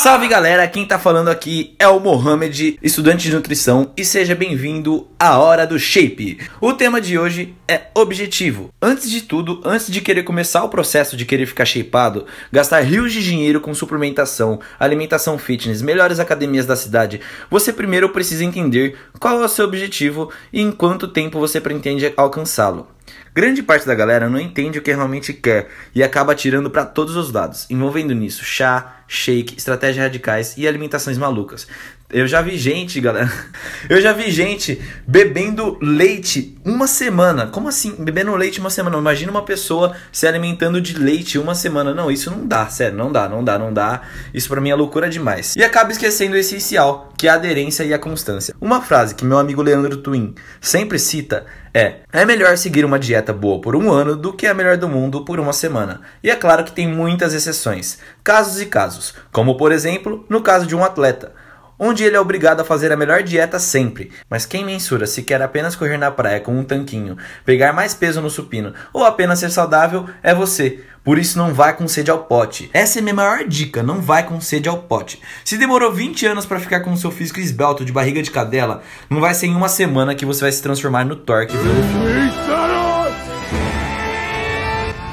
Salve galera, quem tá falando aqui é o Mohamed, estudante de nutrição, e seja bem-vindo à Hora do Shape. O tema de hoje é objetivo. Antes de tudo, antes de querer começar o processo de querer ficar shapeado, gastar rios de dinheiro com suplementação, alimentação fitness, melhores academias da cidade, você primeiro precisa entender qual é o seu objetivo e em quanto tempo você pretende alcançá-lo. Grande parte da galera não entende o que realmente quer e acaba tirando para todos os lados, envolvendo nisso chá, shake, estratégias radicais e alimentações malucas. Eu já vi gente, galera. Eu já vi gente bebendo leite uma semana. Como assim? Bebendo leite uma semana? Imagina uma pessoa se alimentando de leite uma semana. Não, isso não dá, sério, não dá, não dá, não dá. Isso para mim é loucura demais. E acaba esquecendo o essencial, que é a aderência e a constância. Uma frase que meu amigo Leandro Twin sempre cita é: é melhor seguir uma dieta boa por um ano do que a melhor do mundo por uma semana. E é claro que tem muitas exceções, casos e casos, como por exemplo no caso de um atleta onde ele é obrigado a fazer a melhor dieta sempre. Mas quem mensura se quer apenas correr na praia com um tanquinho, pegar mais peso no supino ou apenas ser saudável é você. Por isso não vai com sede ao pote. Essa é minha maior dica, não vai com sede ao pote. Se demorou 20 anos para ficar com o seu físico esbelto de barriga de cadela, não vai ser em uma semana que você vai se transformar no Torque.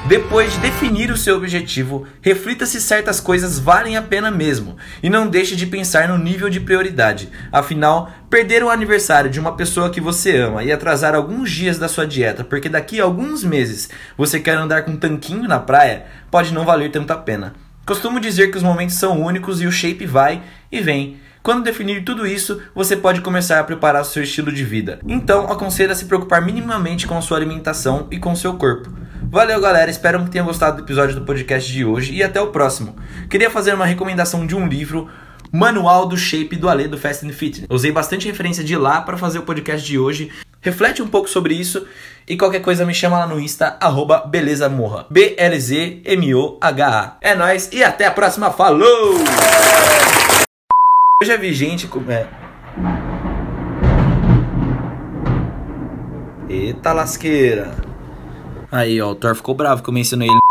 Depois de definir o seu objetivo, reflita se certas coisas valem a pena mesmo e não deixe de pensar no nível de prioridade. Afinal, perder o aniversário de uma pessoa que você ama e atrasar alguns dias da sua dieta porque daqui a alguns meses você quer andar com um tanquinho na praia pode não valer tanto a pena. Costumo dizer que os momentos são únicos e o shape vai e vem. Quando definir tudo isso, você pode começar a preparar o seu estilo de vida. Então, aconselho a se preocupar minimamente com a sua alimentação e com o seu corpo. Valeu, galera. Espero que tenham gostado do episódio do podcast de hoje e até o próximo. Queria fazer uma recomendação de um livro. Manual do Shape do Ale do Fast and Fitness. Usei bastante referência de lá para fazer o podcast de hoje. Reflete um pouco sobre isso e qualquer coisa me chama lá no Insta, arroba belezamorra. B-L-Z-M-O-H-A. É nóis e até a próxima. Falou! Eu já vi gente. É... Eita lasqueira. Aí, ó, o Thor ficou bravo que eu mencionei ele.